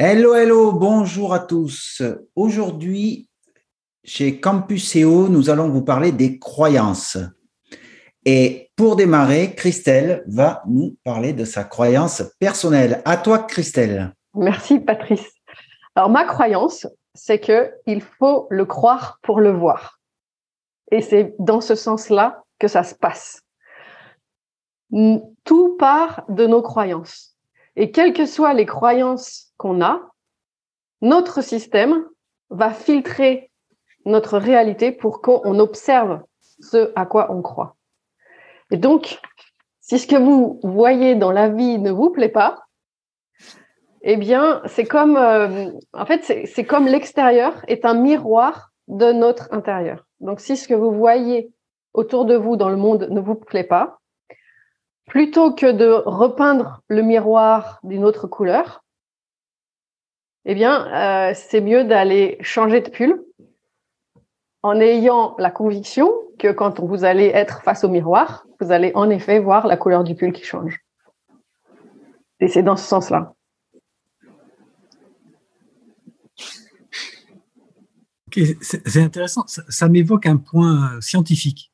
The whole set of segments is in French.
Hello, hello, bonjour à tous. Aujourd'hui, chez Campus CEO, nous allons vous parler des croyances. Et pour démarrer, Christelle va nous parler de sa croyance personnelle. À toi, Christelle. Merci, Patrice. Alors, ma croyance, c'est que il faut le croire pour le voir. Et c'est dans ce sens-là que ça se passe. Tout part de nos croyances. Et quelles que soient les croyances qu'on a, notre système va filtrer notre réalité pour qu'on observe ce à quoi on croit. Et donc, si ce que vous voyez dans la vie ne vous plaît pas, eh bien, c'est comme, euh, en fait, c'est comme l'extérieur est un miroir de notre intérieur. Donc, si ce que vous voyez autour de vous dans le monde ne vous plaît pas, plutôt que de repeindre le miroir d'une autre couleur, eh bien, euh, c'est mieux d'aller changer de pull en ayant la conviction que quand vous allez être face au miroir, vous allez en effet voir la couleur du pull qui change. Et c'est dans ce sens-là. c'est intéressant. Ça, m'évoque un point scientifique.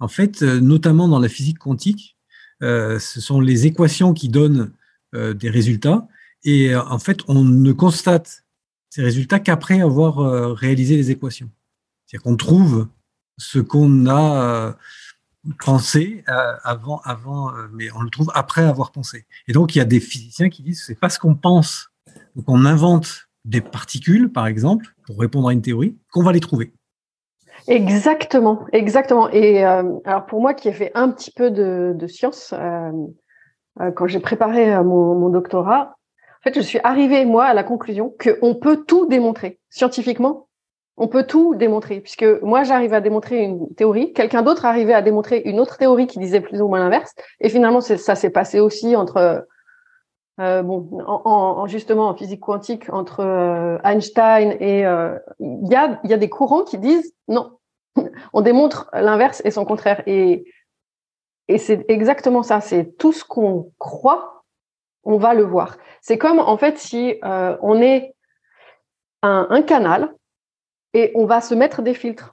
En fait, euh, notamment dans la physique quantique, ce sont les équations qui donnent des résultats. Et en fait, on ne constate ces résultats qu'après avoir réalisé les équations. C'est-à-dire qu'on trouve ce qu'on a euh, pensé euh, avant, avant, euh, mais on le trouve après avoir pensé. Et donc, il y a des physiciens qui disent c'est pas ce qu'on pense. Donc, on invente des particules, par exemple, pour répondre à une théorie, qu'on va les trouver. Exactement, exactement. Et alors pour moi qui ai fait un petit peu de, de science, quand j'ai préparé mon, mon, doctorat, en fait, je suis arrivée moi à la conclusion qu'on peut tout démontrer scientifiquement on peut tout démontrer, puisque moi j'arrive à démontrer une théorie, quelqu'un d'autre arrivait à démontrer une autre théorie qui disait plus ou moins l'inverse, et finalement ça s'est passé aussi entre, euh, bon, en, justement en physique quantique entre euh, Einstein et euh, il y, a, y a des courants qui disent non, on démontre l'inverse et son contraire, et et c'est exactement ça, c'est tout ce qu'on croit, on va le voir. C'est comme en fait si on est un, un canal et on va se mettre des filtres.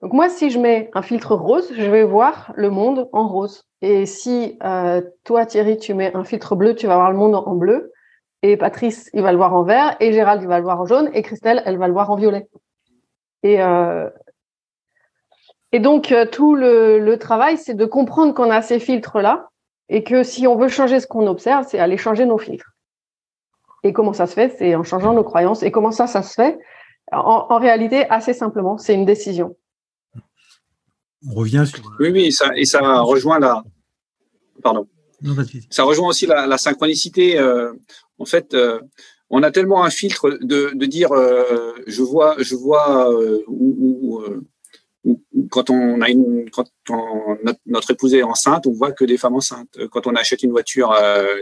Donc moi, si je mets un filtre rose, je vais voir le monde en rose. Et si euh, toi, Thierry, tu mets un filtre bleu, tu vas voir le monde en bleu. Et Patrice, il va le voir en vert. Et Gérald, il va le voir en jaune. Et Christelle, elle va le voir en violet. Et, euh, et donc, euh, tout le, le travail, c'est de comprendre qu'on a ces filtres-là. Et que si on veut changer ce qu'on observe, c'est aller changer nos filtres. Et comment ça se fait? C'est en changeant nos croyances. Et comment ça, ça se fait? En, réalité, assez simplement, c'est une décision. On revient sur. Oui, oui, ça, et ça rejoint la. Pardon. ça rejoint aussi la, synchronicité. Euh, en fait, euh, on a tellement un filtre de, dire euh, je vois, je vois, ou, quand on a une, quand notre, épouse est enceinte, on voit que des femmes enceintes. Quand on achète une voiture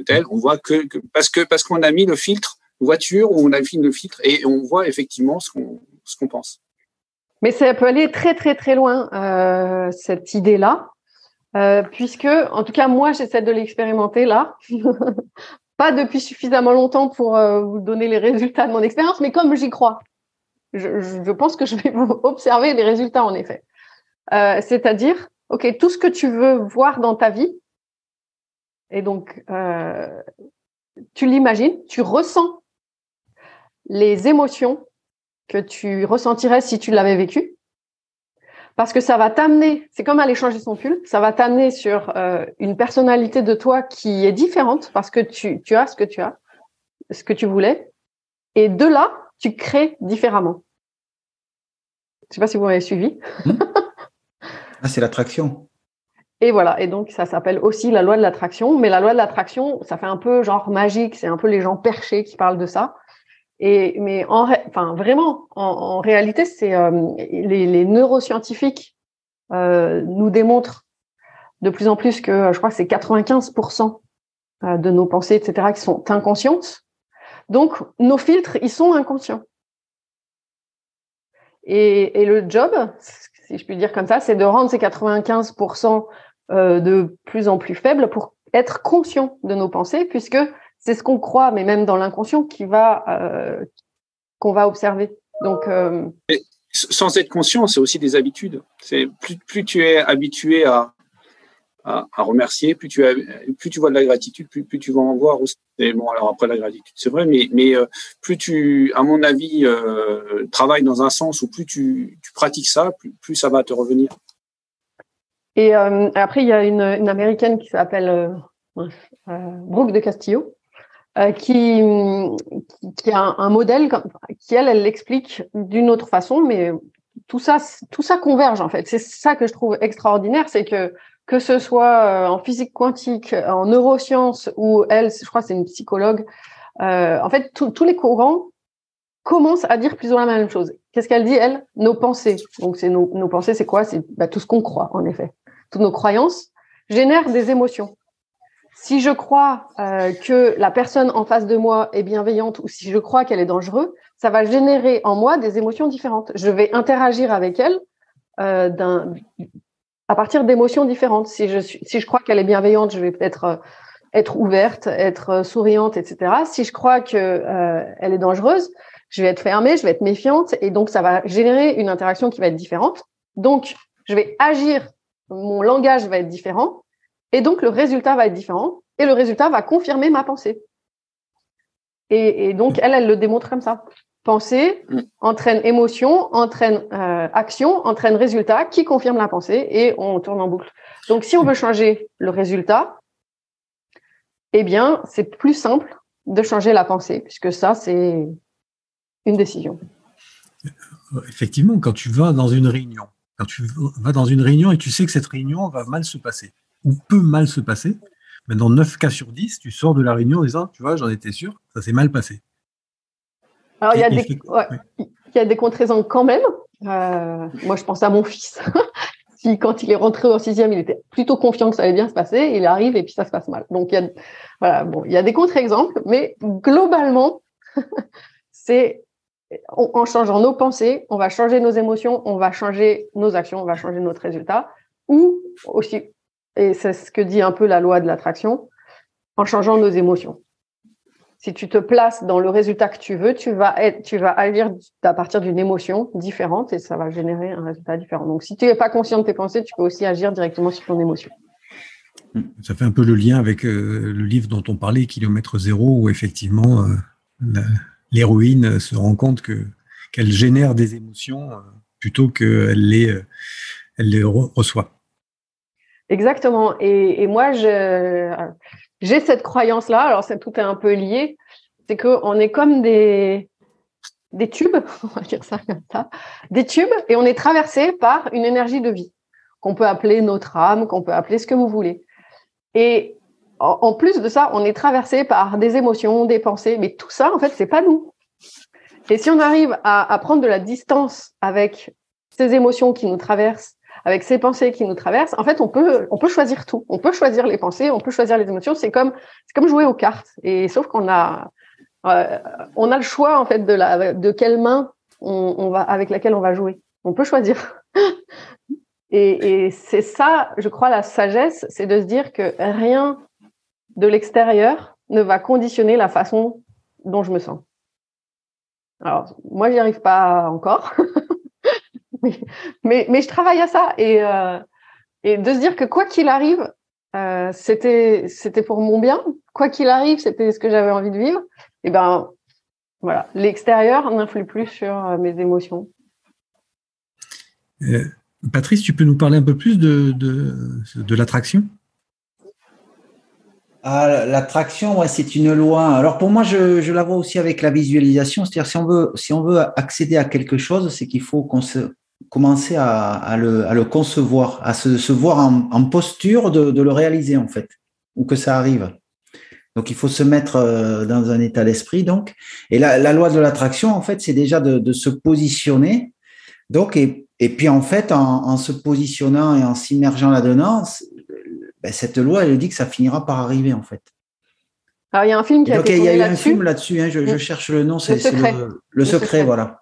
telle, on voit que, que parce que parce qu'on a mis le filtre voiture où on affine le filtre et on voit effectivement ce qu'on ce qu'on pense. Mais ça peut aller très très très loin euh, cette idée-là, euh, puisque en tout cas moi j'essaie de l'expérimenter là, pas depuis suffisamment longtemps pour euh, vous donner les résultats de mon expérience, mais comme j'y crois, je, pense que je vais observer les résultats en effet. Euh, c'est-à-dire, ok, tout ce que tu veux voir dans ta vie, et donc tu l'imagines, tu ressens les émotions que tu ressentirais si tu l'avais vécu. Parce que ça va t'amener, c'est comme aller changer son pull, ça va t'amener sur euh, une personnalité de toi qui est différente parce que tu, tu as ce que tu as, ce que tu voulais. Et de là, tu crées différemment. Je sais pas si vous m'avez suivi. Hmm. ah, c'est l'attraction. Et voilà. Et donc, ça s'appelle aussi la loi de l'attraction. Mais la loi de l'attraction, ça fait un peu genre magique. C'est un peu les gens perchés qui parlent de ça. Et mais en, enfin vraiment, en, réalité, c'est les, neuroscientifiques nous démontrent de plus en plus que je crois que c'est 95% de nos pensées, etc., qui sont inconscientes. Donc nos filtres, ils sont inconscients. Et, et le job, si je puis dire comme ça, c'est de rendre ces 95% euh, de plus en plus faibles pour être conscient de nos pensées, puisque c'est ce qu'on croit, mais même dans l'inconscient, qui va euh, qu'on va observer. Donc, euh, sans être conscient, c'est aussi des habitudes. C'est plus, plus tu es habitué à, à, remercier, plus tu, as, plus tu vois de la gratitude, plus, plus tu vas en voir aussi. bon, alors après la gratitude, c'est vrai, mais, mais euh, plus tu, à mon avis, travailles dans un sens où plus tu, tu pratiques ça, plus, plus, ça va te revenir. Et euh, après, il y a une, une américaine qui s'appelle euh, Brooke de Castillo, qui, qui a un, un, modèle qui, elle, elle l'explique d'une autre façon, mais tout ça, tout ça converge en fait. C'est ça que je trouve extraordinaire, c'est que que ce soit euh, en physique quantique, en neurosciences, ou elle, je crois, c'est une psychologue. Euh, en fait, tous les courants commencent à dire plus ou moins la même chose. Qu'est-ce qu'elle dit, elle? Nos pensées. Donc, c'est nos, nos, pensées, c'est quoi? C'est bah, tout ce qu'on croit, en effet. Toutes nos croyances génèrent des émotions. Si je crois euh, que la personne en face de moi est bienveillante ou si je crois qu'elle est dangereuse, ça va générer en moi des émotions différentes. Je vais interagir avec elle euh, à partir d'émotions différentes. Si je, suis, si je crois qu'elle est bienveillante, je vais peut-être euh, être ouverte, être euh, souriante, etc. Si je crois que euh, elle est dangereuse, je vais être fermée, je vais être méfiante, et donc ça va générer une interaction qui va être différente. Donc, je vais agir, mon langage va être différent, et donc le résultat va être différent, et le résultat va confirmer ma pensée. Et, et donc, elle, elle le démontre comme ça. Pensée mm. entraîne émotion, entraîne euh, action, entraîne résultat qui confirme la pensée et on tourne en boucle. Donc si on veut changer le résultat, eh bien c'est plus simple de changer la pensée puisque ça c'est une décision. Effectivement, quand tu vas dans une réunion, quand tu vas dans une réunion et tu sais que cette réunion va mal se passer ou peut mal se passer, mais dans 9 cas sur 10, tu sors de la réunion en disant, tu vois, j'en étais sûr, ça s'est mal passé. Alors, il y, a des, il y a des contre-exemples quand même. Euh, moi, je pense à mon fils. si, quand il est rentré en sixième, il était plutôt confiant que ça allait bien se passer, il arrive et puis ça se passe mal. Donc, il y a, voilà, bon, il y a des contre-exemples, mais globalement, c'est en changeant nos pensées, on va changer nos émotions, on va changer nos actions, on va changer notre résultat, ou aussi, et c'est ce que dit un peu la loi de l'attraction, en changeant nos émotions si tu te places dans le résultat que tu veux, tu vas agir à partir d'une émotion différente et ça va générer un résultat différent. Donc, si tu n'es pas conscient de tes pensées, tu peux aussi agir directement sur ton émotion. Ça fait un peu le lien avec euh, le livre dont on parlait, Kilomètre Zéro, où effectivement euh, l'héroïne se rend compte que qu'elle génère des émotions euh, plutôt qu'elle les, elle les reçoit. Exactement. Et, moi, j'ai cette croyance-là, alors tout est un peu lié, c'est qu'on est comme des, tubes, on va dire ça comme ça, des tubes, et on est traversé par une énergie de vie, qu'on peut appeler notre âme, qu'on peut appeler ce que vous voulez. Et en plus de ça, on est traversé par des émotions, des pensées, mais tout ça, en fait, c'est pas nous. Et si on arrive à prendre de la distance avec ces émotions qui nous traversent, avec ces pensées qui nous traversent, en fait, on peut, on peut choisir tout. On peut choisir les pensées, on peut choisir les émotions. C'est comme, c'est comme jouer aux cartes. Et sauf qu'on a, euh, on a le choix en fait de la, de quelle main on, va, avec laquelle on va jouer. On peut choisir. et, et c'est ça, je crois, la sagesse, c'est de se dire que rien de l'extérieur ne va conditionner la façon dont je me sens. Alors, moi, j'y arrive pas encore. mais, mais, je travaille à ça et, euh, et de se dire que quoi qu'il arrive, euh, c'était c'était pour mon bien. Quoi qu'il arrive, c'était ce que j'avais envie de vivre. Et ben voilà, l'extérieur n'influe plus sur euh, mes émotions. Patrice, tu peux nous parler un peu plus de, de, de l'attraction? Ah, L'attraction, ouais, c'est une loi. Alors pour moi, je, je, la vois aussi avec la visualisation. C'est-à-dire si on veut, si on veut accéder à quelque chose, c'est qu'il faut qu'on se, commencer à, le, concevoir, à se, voir en, posture de, le réaliser en fait, ou que ça arrive. Donc, il faut se mettre euh, dans un état d'esprit. Donc, et la, loi de l'attraction, en fait, c'est déjà de, se positionner. Donc, et, puis en fait, en, se positionnant et en s'immergeant là-dedans, ben, cette loi, elle dit que ça finira par arriver, en fait. Alors, il y a un film qui a été Il y a eu un film là-dessus. Hein, je, cherche le nom. C'est le, secret, voilà.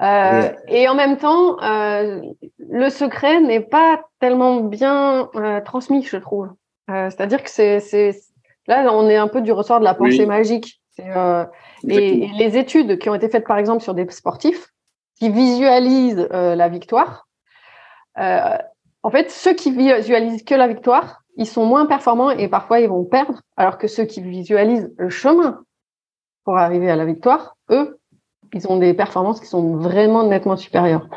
Euh, et, en même temps, euh, le secret n'est pas tellement bien transmis, je trouve. C'est-à-dire que c'est Là, on est un peu du ressort de la pensée magique. Euh, et, les études qui ont été faites, par exemple, sur des sportifs qui visualisent euh, la victoire, euh, en fait, ceux qui visualisent que la victoire, ils sont moins performants et parfois ils vont perdre, alors que ceux qui visualisent le chemin pour arriver à la victoire, eux, ils ont des performances qui sont vraiment nettement supérieures.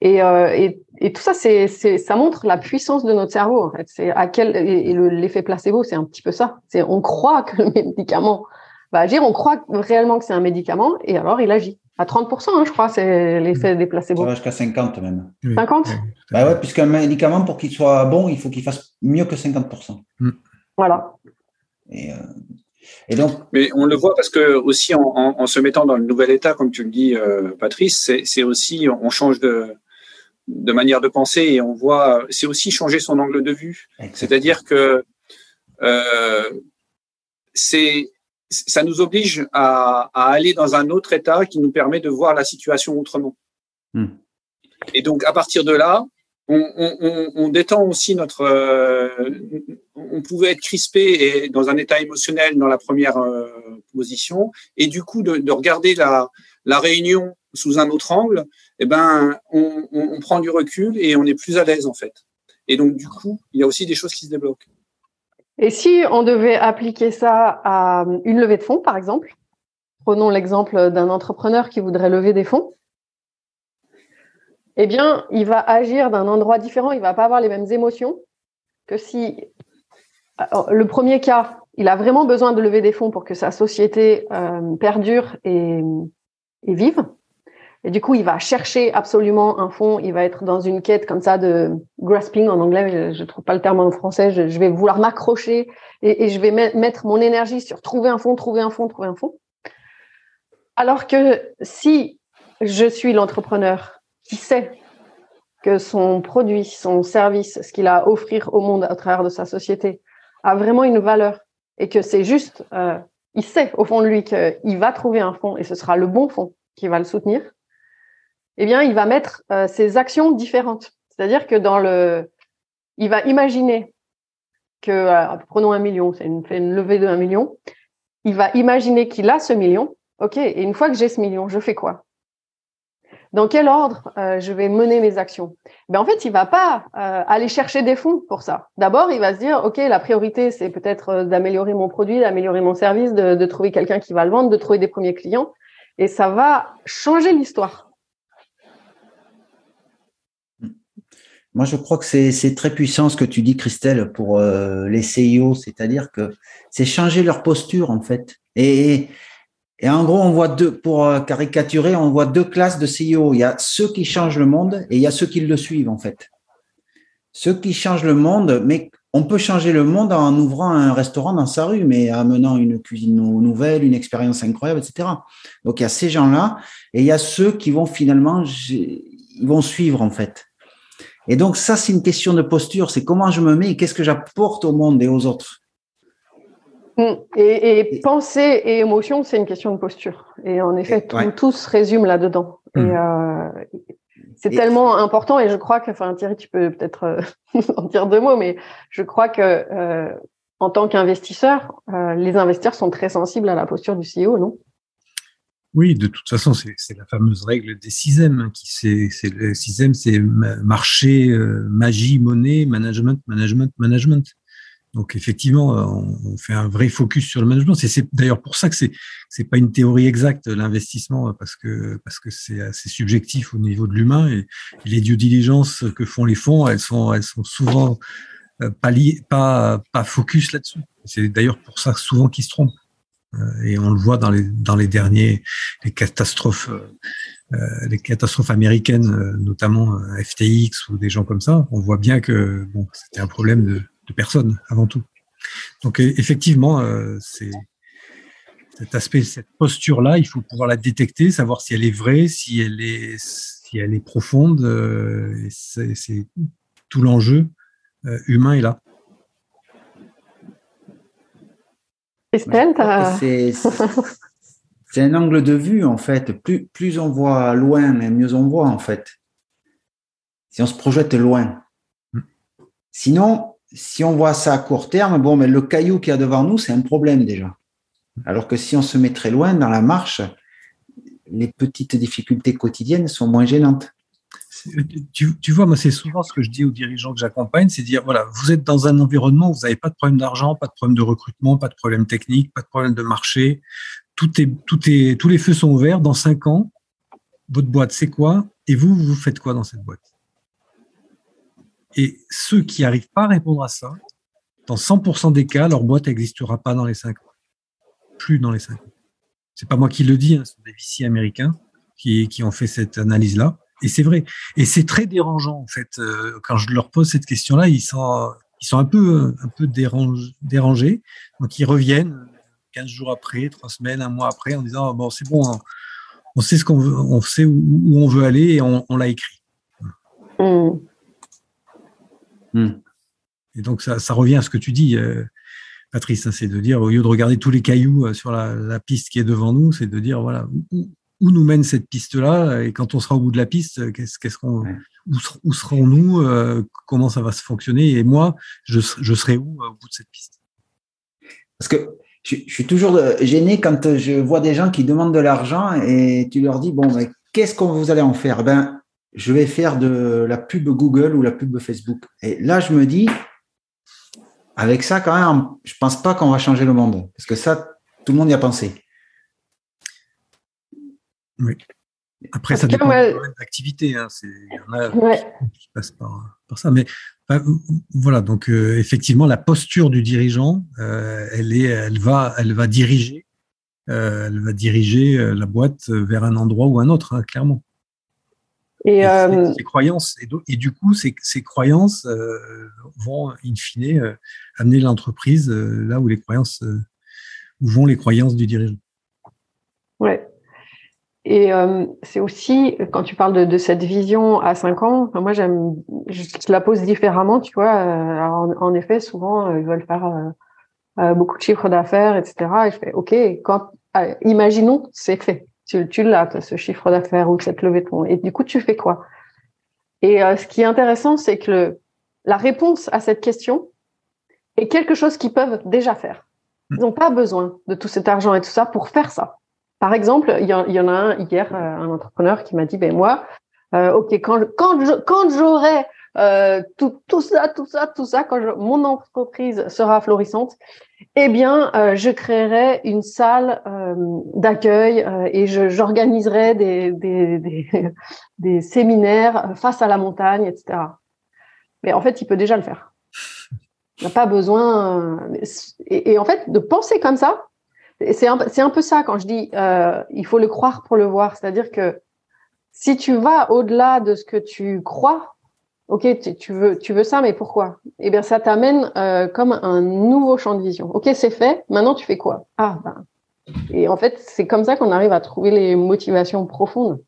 Et, et et tout ça, c'est, ça montre la puissance de notre cerveau. En fait, c'est à quel et, l'effet placebo, c'est un petit peu ça. C'est on croit que le médicament va agir, on croit réellement que c'est un médicament, et alors il agit à 30%, hein, je crois, c'est l'effet des placebos. Ça va jusqu'à 50 même. 50 Bah ouais, puisqu'un médicament, pour qu'il soit bon, il faut qu'il fasse mieux que 50%. Mm. Voilà. Et, euh, et, donc. Mais on le voit parce que aussi en, en, se mettant dans le nouvel état, comme tu le dis, euh, Patrice, c'est aussi on change de de manière de penser et on voit, c'est aussi changer son angle de vue. C'est-à-dire que euh, c'est ça nous oblige à, aller dans un autre état qui nous permet de voir la situation autrement. Hmm. Et donc à partir de là, on, détend aussi notre. Euh, on pouvait être crispé et dans un état émotionnel dans la première euh, position, et du coup de, de regarder la, réunion sous un autre angle, eh ben, on, prend du recul et on est plus à l'aise en fait. Et donc du coup, il y a aussi des choses qui se débloquent. Et si on devait appliquer ça à une levée de fonds, par exemple, prenons l'exemple d'un entrepreneur qui voudrait lever des fonds, eh bien, il va agir d'un endroit différent, il va pas avoir les mêmes émotions que si le premier cas, il a vraiment besoin de lever des fonds pour que sa société euh, perdure et, et vive. Et du coup, il va chercher absolument un fonds. Il va être dans une quête comme ça de grasping en anglais. Je ne trouve pas le terme en français. Je, vais vouloir m'accrocher et, je vais mettre mon énergie sur trouver un fonds, trouver un fonds, trouver un fonds. Alors que si je suis l'entrepreneur qui sait que son produit, son service, ce qu'il a à offrir au monde à travers de sa société a vraiment une valeur et que c'est juste, euh, il sait au fond de lui qu'il va trouver un fonds et ce sera le bon fonds qui va le soutenir, eh bien, il va mettre euh, ses actions différentes. C'est-à-dire que dans le, il va imaginer que, euh, prenons un million, c'est une, levée de un million. Il va imaginer qu'il a ce million. OK. Et une fois que j'ai ce million, je fais quoi? Dans quel ordre euh, je vais mener mes actions? Ben En fait, il va pas aller chercher des fonds pour ça. D'abord, il va se dire, OK, la priorité, c'est peut-être d'améliorer mon produit, d'améliorer mon service, de, trouver quelqu'un qui va le vendre, de trouver des premiers clients. Et ça va changer l'histoire. Moi, je crois que c'est très puissant ce que tu dis, Christelle, pour euh, les CIO, c'est-à-dire que c'est changer leur posture, en fait. Et en gros, on voit deux, pour euh, caricaturer, on voit deux classes de CIO. Il y a ceux qui changent le monde et il y a ceux qui le suivent, en fait. Ceux qui changent le monde, mais on peut changer le monde en ouvrant un restaurant dans sa rue, mais en amenant une cuisine nouvelle, une expérience incroyable, etc. Donc, il y a ces gens-là et il y a ceux qui vont finalement, ils vont suivre, en fait. Et donc, ça, c'est une question de posture. C'est comment je me mets et qu'est-ce que j'apporte au monde et aux autres. Mm. Et, pensée et émotion, c'est une question de posture. Et en effet, tout, se résume là-dedans. Et mm. euh, c'est tellement important. Et je crois que, enfin, Thierry, tu peux peut-être euh, en dire deux mots, mais je crois que euh, en tant qu'investisseur, les investisseurs sont très sensibles à la posture du CEO, non? Oui, de toute façon, c'est la fameuse règle des 6 M. Hein, qui c'est le 6 M, c'est marché, euh, magie, monnaie, management, management, management. Donc effectivement, euh, on, fait un vrai focus sur le management. C'est d'ailleurs pour ça que c'est c'est pas une théorie exacte l'investissement parce que parce que c'est assez subjectif au niveau de l'humain et, les due diligence que font les fonds, elles sont elles sont souvent euh, pas pas pas focus là-dessus. C'est d'ailleurs pour ça souvent qu'ils se trompent. Euh, et on le voit dans les dans les derniers les catastrophes euh, euh, les catastrophes américaines notamment FTX ou des gens comme ça on voit bien que bon c'était un problème de, de personnes avant tout Donc effectivement, c'est cet aspect, cette posture-là, il faut pouvoir la détecter, savoir si elle est vraie, si elle est, si elle est profonde. c'est tout l'enjeu humain est là. C'est un angle de vue en fait. Plus, plus on voit loin, mieux on voit en fait. Si on se projette loin. Mm. Sinon, si on voit ça à court terme, bon, mais le caillou qu'il y a devant nous, c'est un problème déjà. Alors que si on se met très loin dans la marche, les petites difficultés quotidiennes sont moins gênantes. Tu, vois, moi, c'est souvent ce que je dis aux dirigeants que j'accompagne, c'est dire, voilà, vous êtes dans un environnement où vous n'avez pas de problème d'argent, pas de problème de recrutement, pas de problème technique, pas de problème de marché. Tous les feux sont ouverts. Dans cinq ans, votre boîte, c'est quoi? Et vous, vous faites quoi dans cette boîte? Et ceux qui n'arrivent pas à répondre à ça, dans 100% des cas, leur boîte n'existera pas dans les cinq ans. Plus dans les cinq ans. C'est pas moi qui le dis, hein, ce sont des VC américains qui, qui ont fait cette analyse-là. Et c'est vrai. Et c'est très dérangeant, en fait. Euh, quand je leur pose cette question-là, ils sont, ils sont un peu, un peu dérangés. Donc, ils reviennent 15 jours après, trois semaines, un mois après, en disant, bon, c'est bon, on sait ce qu'on on sait où, on veut aller et on, l'a écrit. Hmm. Hmm. Et donc, ça, ça, revient à ce que tu dis, euh, Patrice, hein, c'est de dire, au lieu de regarder tous les cailloux euh, sur la, la piste qui est devant nous, c'est de dire, voilà, où, où nous mène cette piste-là et quand on sera au bout de la piste, qu'est-ce, qu'on, où, serons-nous, euh, comment ça va se fonctionner et moi, je, serai où euh, au bout de cette piste? Parce que je, suis toujours gêné quand je vois des gens qui demandent de l'argent et tu leur dis bon, qu'est-ce qu'on vous allez en faire? Ben, je vais faire de la pub Google ou la pub Facebook. Et là, je me dis, avec ça, quand même, je pense pas qu'on va changer le monde parce que ça, tout le monde y a pensé. Oui. Après, ça dépend de l'activité. Hein. Il y en a qui passent par, ça. Mais bah, voilà, donc euh, effectivement, la posture du dirigeant, euh, elle, est, elle, va, elle va diriger, euh, elle va diriger la boîte vers un endroit ou un autre, hein, clairement. Et, ces, croyances, et, du coup, ces, ces croyances vont, in fine, amener l'entreprise là où les croyances, où vont les croyances du dirigeant. Ouais. Et euh, c'est aussi, quand tu parles de, de, cette vision à 5 ans, moi j'aime, je la pose différemment, tu vois. Euh, alors, en, effet, souvent, euh, ils veulent faire euh, beaucoup de chiffres d'affaires, etc. Et je fais, OK, quand, imaginons, c'est fait. Tu, tu l'as, ce chiffre d'affaires ou cette levée de fonds. Et du coup, tu fais quoi? Et ce qui est intéressant, c'est que le, la réponse à cette question est quelque chose qu'ils peuvent déjà faire. Ils n'ont pas besoin de tout cet argent et tout ça pour faire ça. Par exemple, il y, en a un hier, euh, un entrepreneur qui m'a dit, ben moi, euh, ok, quand quand quand j'aurai euh, tout, tout ça, tout ça, tout ça, quand mon entreprise sera florissante, eh bien, je créerai une salle d'accueil et j'organiserai des, des, des, séminaires face à la montagne, etc. Mais en fait, il peut déjà le faire. Il n'a pas besoin. et, en fait, de penser comme ça, c'est un, un, peu ça quand je dis euh, il faut le croire pour le voir. C'est-à-dire que si tu vas au-delà de ce que tu crois, ok, tu, veux, tu veux ça, mais pourquoi? Eh bien, ça t'amène euh, comme un nouveau champ de vision. Ok, c'est fait. Maintenant, tu fais quoi? Ah, ben. Et en fait, c'est comme ça qu'on arrive à trouver les motivations profondes.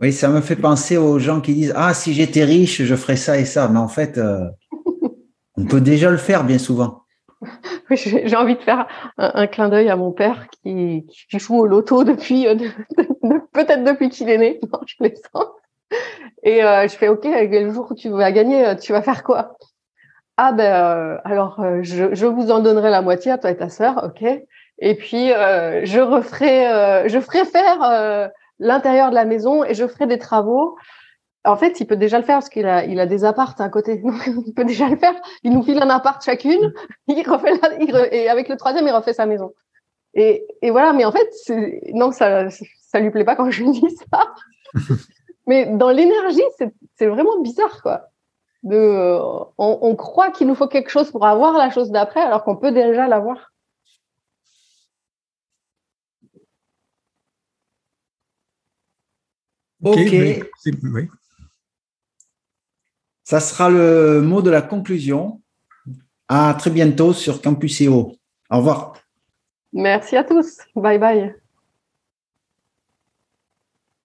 Oui, ça me fait penser aux gens qui disent Ah, si j'étais riche, je ferais ça et ça. Mais en fait, euh, on peut déjà le faire bien souvent. j'ai envie de faire un, clin d'œil à mon père qui, qui, joue au loto depuis, euh, peut-être depuis qu'il est né. Non, je sens. Et euh, je fais, OK, le jour où tu vas gagner, tu vas faire quoi? Ah ben, alors, je, je, vous en donnerai la moitié à toi et ta sœur, OK Et puis, je referai, je ferai faire l'intérieur de la maison et je ferai des travaux en fait, il peut déjà le faire parce qu'il a, il a des appartes à côté. il peut déjà le faire. Il nous file un appart chacune. Il refait et avec le troisième, il refait sa maison. Et, et voilà. Mais en fait, non, ça, ça lui plaît pas quand je lui dis ça. mais dans l'énergie, c'est vraiment bizarre, quoi. De, on, on croit qu'il nous faut quelque chose pour avoir la chose d'après, alors qu'on peut déjà l'avoir. Ok. oui. Ça sera le mot de la conclusion. À très bientôt sur Campus EO. Au revoir. Merci à tous. Bye bye.